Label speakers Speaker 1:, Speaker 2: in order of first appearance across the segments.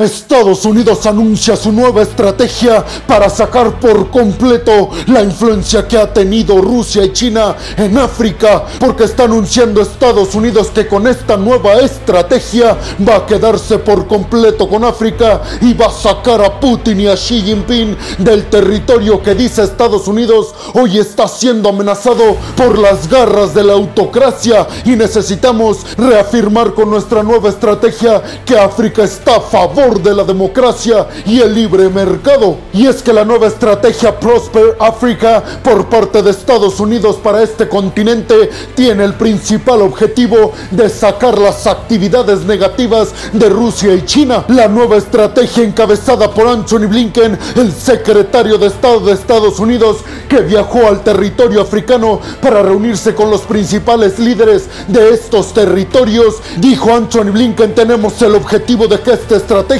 Speaker 1: Estados Unidos anuncia su nueva estrategia para sacar por completo la influencia que ha tenido Rusia y China en África, porque está anunciando Estados Unidos que con esta nueva estrategia va a quedarse por completo con África y va a sacar a Putin y a Xi Jinping del territorio que dice Estados Unidos hoy está siendo amenazado por las garras de la autocracia y necesitamos reafirmar con nuestra nueva estrategia que África está a favor de la democracia y el libre mercado. Y es que la nueva estrategia Prosper Africa por parte de Estados Unidos para este continente tiene el principal objetivo de sacar las actividades negativas de Rusia y China. La nueva estrategia encabezada por Anthony Blinken, el secretario de Estado de Estados Unidos, que viajó al territorio africano para reunirse con los principales líderes de estos territorios, dijo Anthony Blinken, tenemos el objetivo de que esta estrategia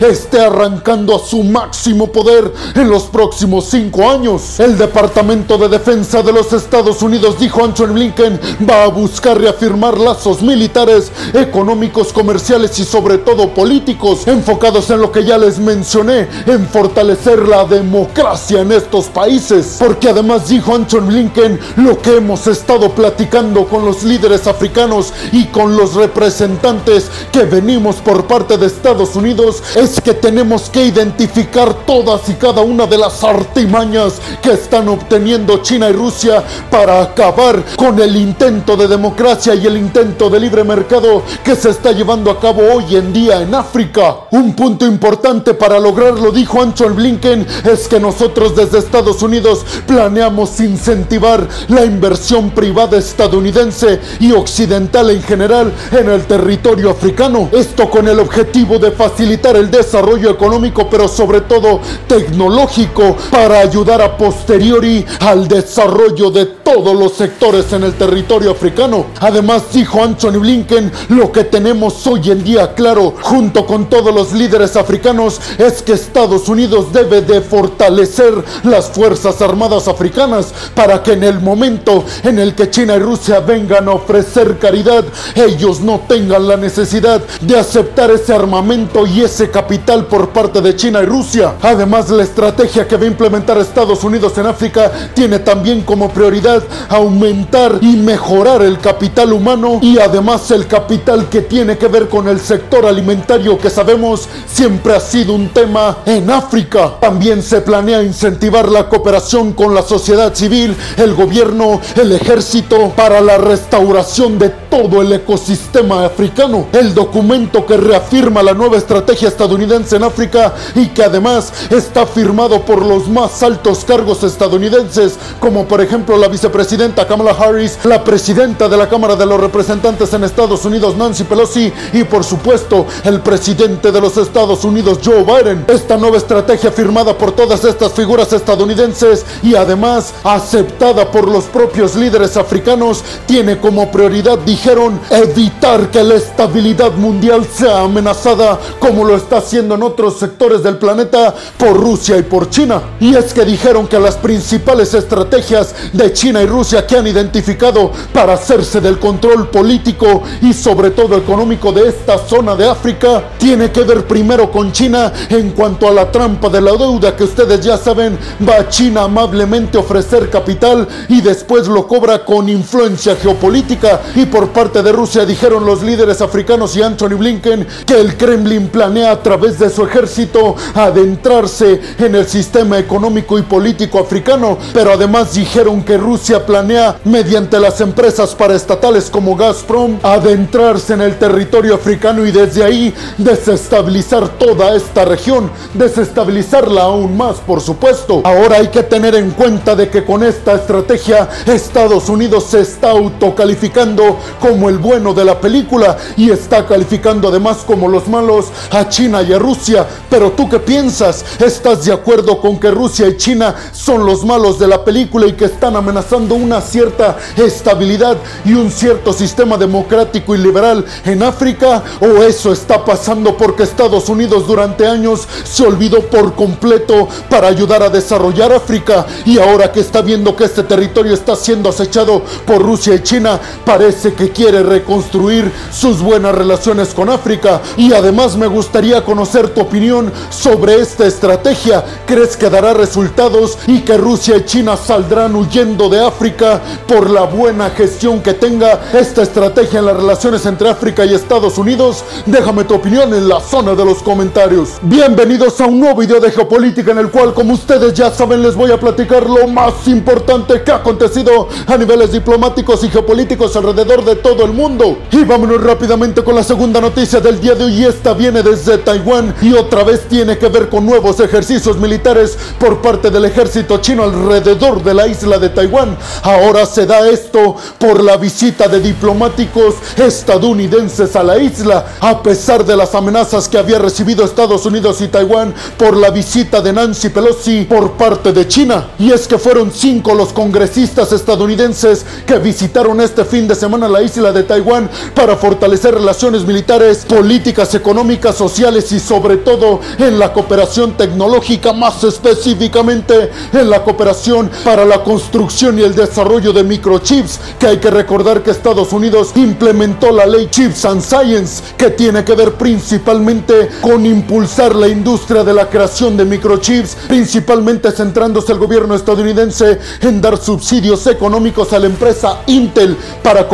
Speaker 1: esté arrancando a su máximo poder en los próximos cinco años. El Departamento de Defensa de los Estados Unidos, dijo Anthony Blinken, va a buscar reafirmar lazos militares, económicos, comerciales y sobre todo políticos, enfocados en lo que ya les mencioné, en fortalecer la democracia en estos países. Porque además dijo Anthony Blinken, lo que hemos estado platicando con los líderes africanos y con los representantes que venimos por parte de Estados Unidos, es que tenemos que identificar todas y cada una de las artimañas que están obteniendo China y Rusia para acabar con el intento de democracia y el intento de libre mercado que se está llevando a cabo hoy en día en África. Un punto importante para lograrlo, dijo Anthony Blinken, es que nosotros desde Estados Unidos planeamos incentivar la inversión privada estadounidense y occidental en general en el territorio africano. Esto con el objetivo de facilitar facilitar el desarrollo económico, pero sobre todo tecnológico, para ayudar a posteriori al desarrollo de todos los sectores en el territorio africano. Además, dijo Anthony Blinken, lo que tenemos hoy en día claro, junto con todos los líderes africanos, es que Estados Unidos debe de fortalecer las Fuerzas Armadas africanas para que en el momento en el que China y Rusia vengan a ofrecer caridad, ellos no tengan la necesidad de aceptar ese armamento y ese capital por parte de China y Rusia. Además, la estrategia que va a implementar Estados Unidos en África tiene también como prioridad aumentar y mejorar el capital humano y además el capital que tiene que ver con el sector alimentario que sabemos siempre ha sido un tema en África. También se planea incentivar la cooperación con la sociedad civil, el gobierno, el ejército para la restauración de todo el ecosistema africano. El documento que reafirma la nueva estrategia estadounidense en África y que además está firmado por los más altos cargos estadounidenses, como por ejemplo la vicepresidenta Kamala Harris, la presidenta de la Cámara de los Representantes en Estados Unidos Nancy Pelosi y por supuesto el presidente de los Estados Unidos Joe Biden. Esta nueva estrategia firmada por todas estas figuras estadounidenses y además aceptada por los propios líderes africanos tiene como prioridad, dijeron, evitar que la estabilidad mundial sea amenazada como lo está haciendo en otros sectores del planeta por Rusia y por China. Y es que dijeron que las principales estrategias de China y Rusia que han identificado para hacerse del control político y sobre todo económico de esta zona de África tiene que ver primero con China en cuanto a la trampa de la deuda que ustedes ya saben, va China amablemente a ofrecer capital y después lo cobra con influencia geopolítica y por parte de Rusia dijeron los líderes africanos y Anthony Blinken que el Kremlin planea a través de su ejército adentrarse en el sistema económico y político africano, pero además dijeron que Rusia planea, mediante las empresas paraestatales como Gazprom, adentrarse en el territorio africano y desde ahí desestabilizar toda esta región, desestabilizarla aún más, por supuesto. Ahora hay que tener en cuenta de que con esta estrategia Estados Unidos se está autocalificando como el bueno de la película y está calificando además como los malos a China y a Rusia. Pero tú qué piensas? ¿Estás de acuerdo con que Rusia y China son los malos de la película y que están amenazando una cierta estabilidad y un cierto sistema democrático y liberal en África? ¿O eso está pasando porque Estados Unidos durante años se olvidó por completo para ayudar a desarrollar África y ahora que está viendo que este territorio está siendo acechado por Rusia y China, parece que quiere reconstruir sus buenas relaciones con África y además me gustaría conocer tu opinión sobre esta estrategia. ¿Crees que dará resultados y que Rusia y China saldrán huyendo de África por la buena gestión que tenga esta estrategia en las relaciones entre África y Estados Unidos? Déjame tu opinión en la zona de los comentarios. Bienvenidos a un nuevo video de geopolítica en el cual, como ustedes ya saben, les voy a platicar lo más importante que ha acontecido a niveles diplomáticos y geopolíticos alrededor de todo el mundo. Y vámonos rápidamente con la segunda noticia del día de hoy. Esta viene desde Taiwán y otra vez tiene que ver con nuevos ejercicios militares por parte del ejército chino alrededor de la isla de Taiwán. Ahora se da esto por la visita de diplomáticos estadounidenses a la isla, a pesar de las amenazas que había recibido Estados Unidos y Taiwán por la visita de Nancy Pelosi por parte de China. Y es que fueron cinco los congresistas estadounidenses que visitaron este fin de semana la isla de Taiwán para fortalecer relaciones militares, políticas económicas, sociales y sobre todo en la cooperación tecnológica, más específicamente en la cooperación para la construcción y el desarrollo de microchips, que hay que recordar que Estados Unidos implementó la ley Chips and Science, que tiene que ver principalmente con impulsar la industria de la creación de microchips, principalmente centrándose el gobierno estadounidense en dar subsidios económicos a la empresa Intel para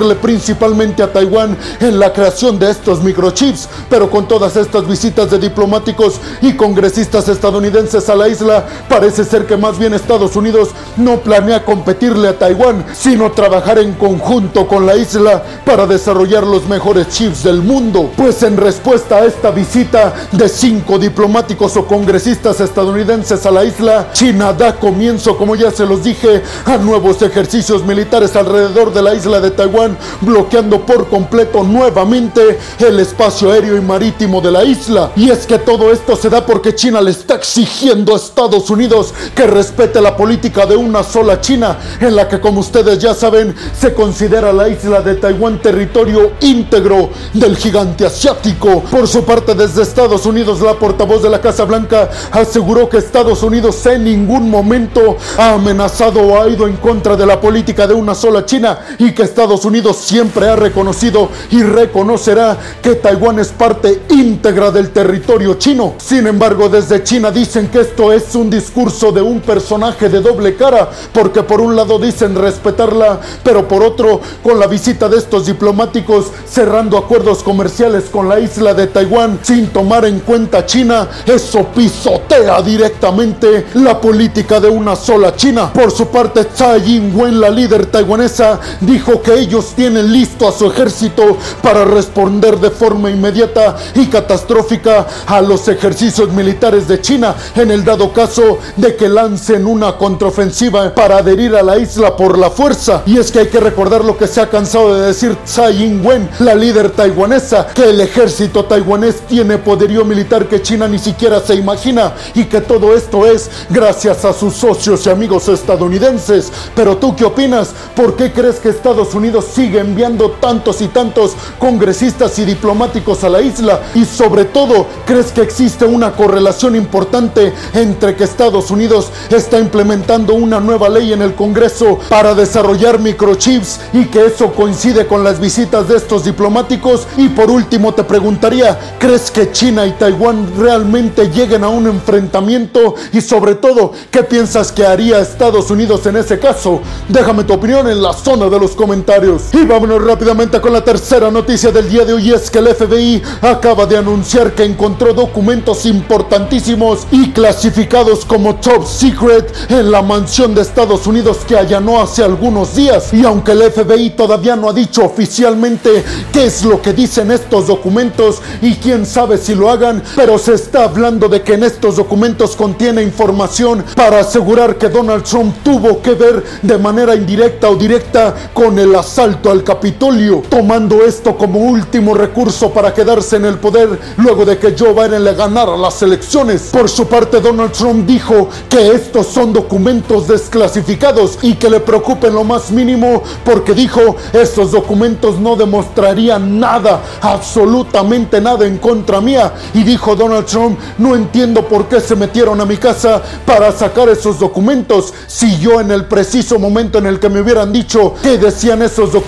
Speaker 1: competirle principalmente a Taiwán en la creación de estos microchips, pero con todas estas visitas de diplomáticos y congresistas estadounidenses a la isla, parece ser que más bien Estados Unidos no planea competirle a Taiwán, sino trabajar en conjunto con la isla para desarrollar los mejores chips del mundo. Pues en respuesta a esta visita de cinco diplomáticos o congresistas estadounidenses a la isla, China da comienzo, como ya se los dije, a nuevos ejercicios militares alrededor de la isla de Taiwán, bloqueando por completo nuevamente el espacio aéreo y marítimo de la isla. Y es que todo esto se da porque China le está exigiendo a Estados Unidos que respete la política de una sola China, en la que como ustedes ya saben, se considera la isla de Taiwán territorio íntegro del gigante asiático. Por su parte, desde Estados Unidos, la portavoz de la Casa Blanca aseguró que Estados Unidos en ningún momento ha amenazado o ha ido en contra de la política de una sola China y que Estados Unidos siempre ha reconocido y reconocerá que Taiwán es parte íntegra del territorio chino. Sin embargo, desde China dicen que esto es un discurso de un personaje de doble cara, porque por un lado dicen respetarla, pero por otro, con la visita de estos diplomáticos cerrando acuerdos comerciales con la isla de Taiwán sin tomar en cuenta China, eso pisotea directamente la política de una sola China. Por su parte, Tsai Ing-wen, la líder taiwanesa, dijo que ellos tienen listo a su ejército para responder de forma inmediata y catastrófica a los ejercicios militares de China en el dado caso de que lancen una contraofensiva para adherir a la isla por la fuerza. Y es que hay que recordar lo que se ha cansado de decir Tsai Ing-wen, la líder taiwanesa, que el ejército taiwanés tiene poderío militar que China ni siquiera se imagina y que todo esto es gracias a sus socios y amigos estadounidenses. Pero tú qué opinas? ¿Por qué crees que Estados Unidos sigue enviando tantos y tantos congresistas y diplomáticos a la isla? Y sobre todo, ¿crees que existe una correlación importante entre que Estados Unidos está implementando una nueva ley en el Congreso para desarrollar microchips y que eso coincide con las visitas de estos diplomáticos? Y por último te preguntaría, ¿crees que China y Taiwán realmente lleguen a un enfrentamiento? Y sobre todo, ¿qué piensas que haría Estados Unidos en ese caso? Déjame tu opinión en la zona de los comentarios. Y vámonos rápidamente con la tercera noticia del día de hoy es que el FBI acaba de anunciar que encontró documentos importantísimos y clasificados como top secret en la mansión de Estados Unidos que allanó hace algunos días. Y aunque el FBI todavía no ha dicho oficialmente qué es lo que dicen estos documentos y quién sabe si lo hagan, pero se está hablando de que en estos documentos contiene información para asegurar que Donald Trump tuvo que ver de manera indirecta o directa con el asalto al Capitolio, tomando esto como último recurso para quedarse en el poder luego de que Joe Biden le ganara las elecciones. Por su parte, Donald Trump dijo que estos son documentos desclasificados y que le preocupen lo más mínimo porque dijo estos documentos no demostrarían nada, absolutamente nada en contra mía. Y dijo Donald Trump, no entiendo por qué se metieron a mi casa para sacar esos documentos si yo en el preciso momento en el que me hubieran dicho que decían esos documentos,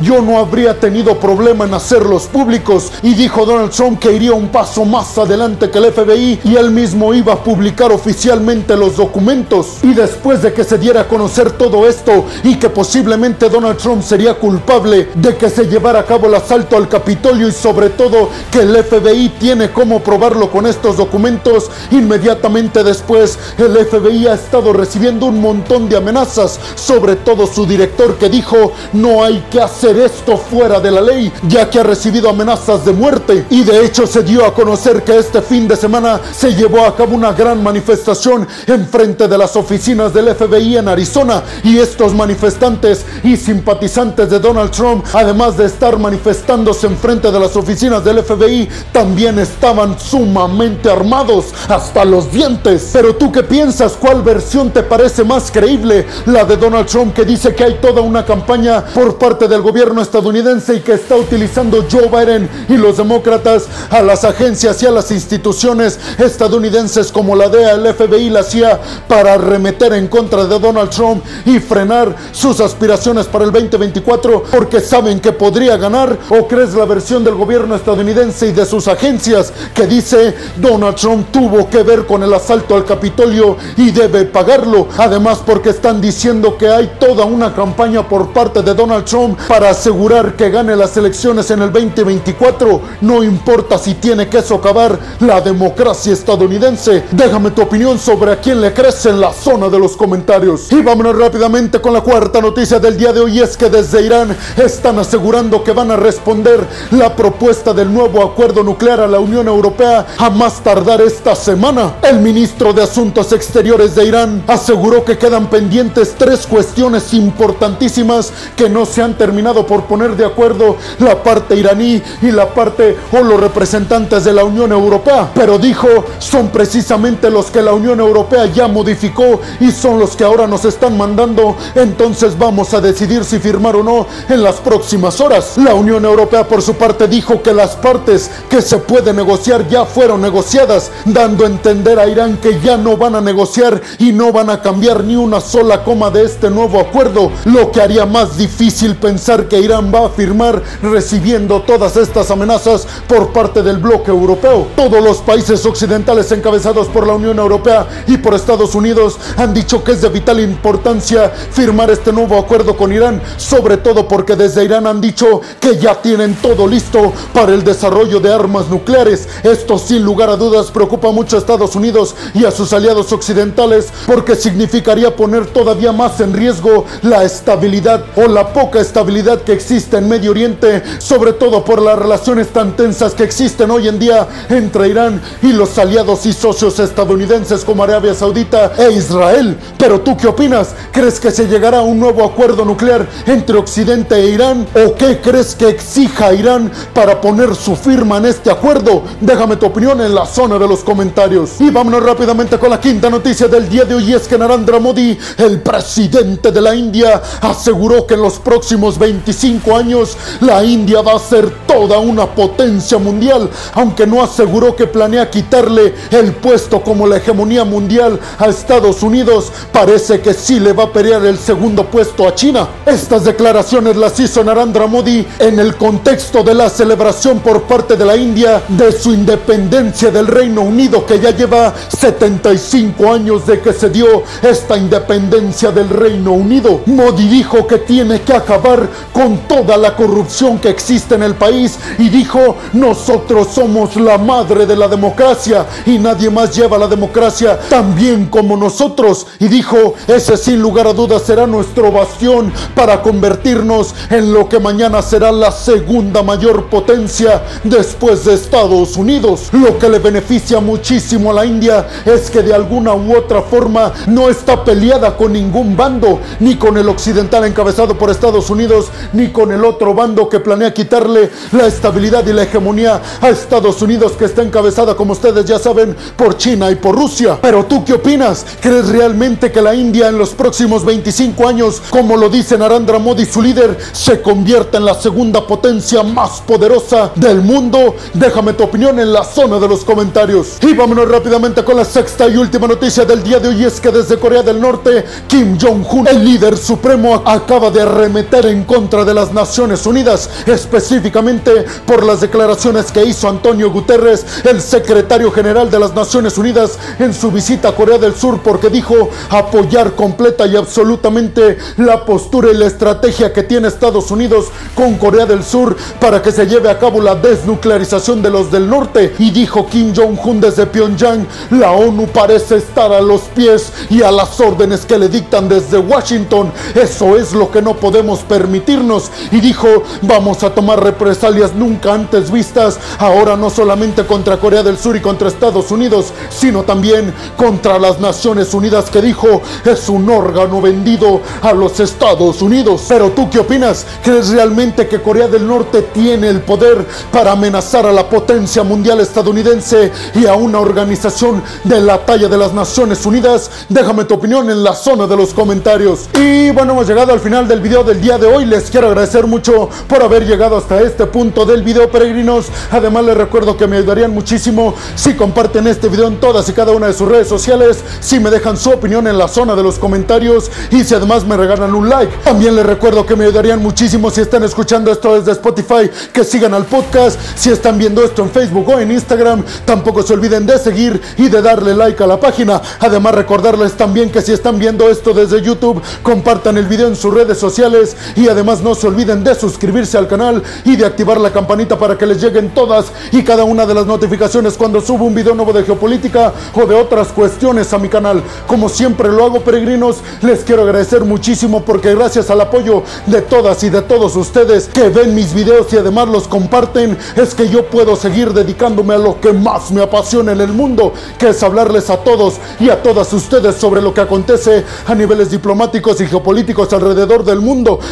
Speaker 1: yo no habría tenido problema en hacerlos públicos. Y dijo Donald Trump que iría un paso más adelante que el FBI y él mismo iba a publicar oficialmente los documentos. Y después de que se diera a conocer todo esto y que posiblemente Donald Trump sería culpable de que se llevara a cabo el asalto al Capitolio y sobre todo que el FBI tiene cómo probarlo con estos documentos, inmediatamente después el FBI ha estado recibiendo un montón de amenazas, sobre todo su director que dijo no hay que hacer esto fuera de la ley, ya que ha recibido amenazas de muerte. Y de hecho se dio a conocer que este fin de semana se llevó a cabo una gran manifestación en frente de las oficinas del FBI en Arizona y estos manifestantes y simpatizantes de Donald Trump, además de estar manifestándose en frente de las oficinas del FBI, también estaban sumamente armados hasta los dientes. Pero tú qué piensas, ¿cuál versión te parece más creíble? La de Donald Trump que dice que hay toda una campaña parte del gobierno estadounidense y que está utilizando Joe Biden y los demócratas a las agencias y a las instituciones estadounidenses como la DEA, el FBI y la CIA para arremeter en contra de Donald Trump y frenar sus aspiraciones para el 2024 porque saben que podría ganar. O crees la versión del gobierno estadounidense y de sus agencias que dice Donald Trump tuvo que ver con el asalto al Capitolio y debe pagarlo además porque están diciendo que hay toda una campaña por parte de Donald Trump para asegurar que gane las elecciones en el 2024 no importa si tiene que socavar la democracia estadounidense. Déjame tu opinión sobre a quién le crees en la zona de los comentarios. Y vámonos rápidamente con la cuarta noticia del día de hoy. Es que desde Irán están asegurando que van a responder la propuesta del nuevo acuerdo nuclear a la Unión Europea a más tardar esta semana. El ministro de Asuntos Exteriores de Irán aseguró que quedan pendientes tres cuestiones importantísimas que no se han terminado por poner de acuerdo la parte iraní y la parte o los representantes de la Unión Europea. Pero dijo, son precisamente los que la Unión Europea ya modificó y son los que ahora nos están mandando. Entonces vamos a decidir si firmar o no en las próximas horas. La Unión Europea por su parte dijo que las partes que se puede negociar ya fueron negociadas, dando a entender a Irán que ya no van a negociar y no van a cambiar ni una sola coma de este nuevo acuerdo, lo que haría más difícil pensar que Irán va a firmar recibiendo todas estas amenazas por parte del bloque europeo. Todos los países occidentales encabezados por la Unión Europea y por Estados Unidos han dicho que es de vital importancia firmar este nuevo acuerdo con Irán, sobre todo porque desde Irán han dicho que ya tienen todo listo para el desarrollo de armas nucleares. Esto sin lugar a dudas preocupa mucho a Estados Unidos y a sus aliados occidentales porque significaría poner todavía más en riesgo la estabilidad o la poca estabilidad que existe en Medio Oriente, sobre todo por las relaciones tan tensas que existen hoy en día entre Irán y los aliados y socios estadounidenses como Arabia Saudita e Israel. Pero tú qué opinas? ¿Crees que se llegará a un nuevo acuerdo nuclear entre Occidente e Irán? ¿O qué crees que exija Irán para poner su firma en este acuerdo? Déjame tu opinión en la zona de los comentarios. Y vámonos rápidamente con la quinta noticia del día de hoy es que Narendra Modi, el presidente de la India, aseguró que en los próximos 25 años la India va a ser toda una potencia mundial, aunque no aseguró que planea quitarle el puesto como la hegemonía mundial a Estados Unidos, parece que sí le va a pelear el segundo puesto a China. Estas declaraciones las hizo Narendra Modi en el contexto de la celebración por parte de la India de su independencia del Reino Unido, que ya lleva 75 años de que se dio esta independencia del Reino Unido. Modi dijo que tiene que acabar con toda la corrupción que existe en el país y dijo, nosotros somos la madre de la democracia y nadie más lleva la democracia tan bien como nosotros. Y dijo, ese sin lugar a dudas será nuestro bastión para convertirnos en lo que mañana será la segunda mayor potencia después de Estados Unidos. Lo que le beneficia muchísimo a la India es que de alguna u otra forma no está peleada con ningún bando, ni con el occidental encabezado por Estados Unidos, ni con el otro bando que planea quitarle la estabilidad y la hegemonía a Estados Unidos que está encabezada, como ustedes ya saben, por China y por Rusia. Pero tú qué opinas? ¿Crees realmente que la India en los próximos 25 años, como lo dice Narendra Modi, su líder, se convierta en la segunda potencia más poderosa del mundo? Déjame tu opinión en la zona de los comentarios. Y vámonos rápidamente con la sexta y última noticia del día de hoy es que desde Corea del Norte, Kim Jong-un, el líder supremo, acaba de arrendar arremeter en contra de las Naciones Unidas, específicamente por las declaraciones que hizo Antonio Guterres, el secretario general de las Naciones Unidas, en su visita a Corea del Sur, porque dijo apoyar completa y absolutamente la postura y la estrategia que tiene Estados Unidos con Corea del Sur para que se lleve a cabo la desnuclearización de los del norte. Y dijo Kim Jong-un desde Pyongyang, la ONU parece estar a los pies y a las órdenes que le dictan desde Washington. Eso es lo que no podemos permitirnos. Y dijo, vamos a tomar represalias nunca antes vistas, ahora no solamente contra Corea del Sur y contra Estados Unidos, sino también contra las Naciones Unidas que dijo es un órgano vendido a los Estados Unidos. Pero tú qué opinas? ¿Crees realmente que Corea del Norte tiene el poder para amenazar a la potencia mundial estadounidense y a una organización de la talla de las Naciones Unidas? Déjame tu opinión en la zona de los comentarios. Y bueno, hemos llegado al final del video del día de hoy. Les quiero agradecer mucho por haber llegado hasta este punto del video, peregrinos. Además, les recuerdo que me ayudarían muchísimo si comparten este video en todas y cada una de sus redes sociales, si me dejan su opinión en la zona de los comentarios y si además me regalan un like. También les recuerdo que me ayudarían muchísimo si están escuchando esto desde Spotify, que sigan al podcast. Si están viendo esto en Facebook o en Instagram, tampoco se olviden de seguir y de darle like a la página. Además, recordarles también que si están viendo esto desde YouTube, compartan el video en sus redes sociales y además no se olviden de suscribirse al canal y de activar la campanita para que les lleguen todas y cada una de las notificaciones cuando subo un video nuevo de geopolítica o de otras cuestiones a mi canal. Como siempre lo hago, peregrinos, les quiero agradecer muchísimo porque gracias al apoyo de todas y de todos ustedes que ven mis videos y además los comparten, es que yo puedo seguir dedicándome a lo que más me apasiona en el mundo, que es hablarles a todos y a todas ustedes sobre lo que acontece a niveles diplomáticos y geopolíticos alrededor del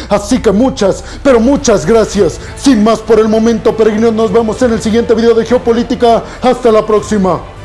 Speaker 1: Así que muchas, pero muchas gracias. Sin más por el momento, peregrinos, nos vemos en el siguiente video de geopolítica. Hasta la próxima.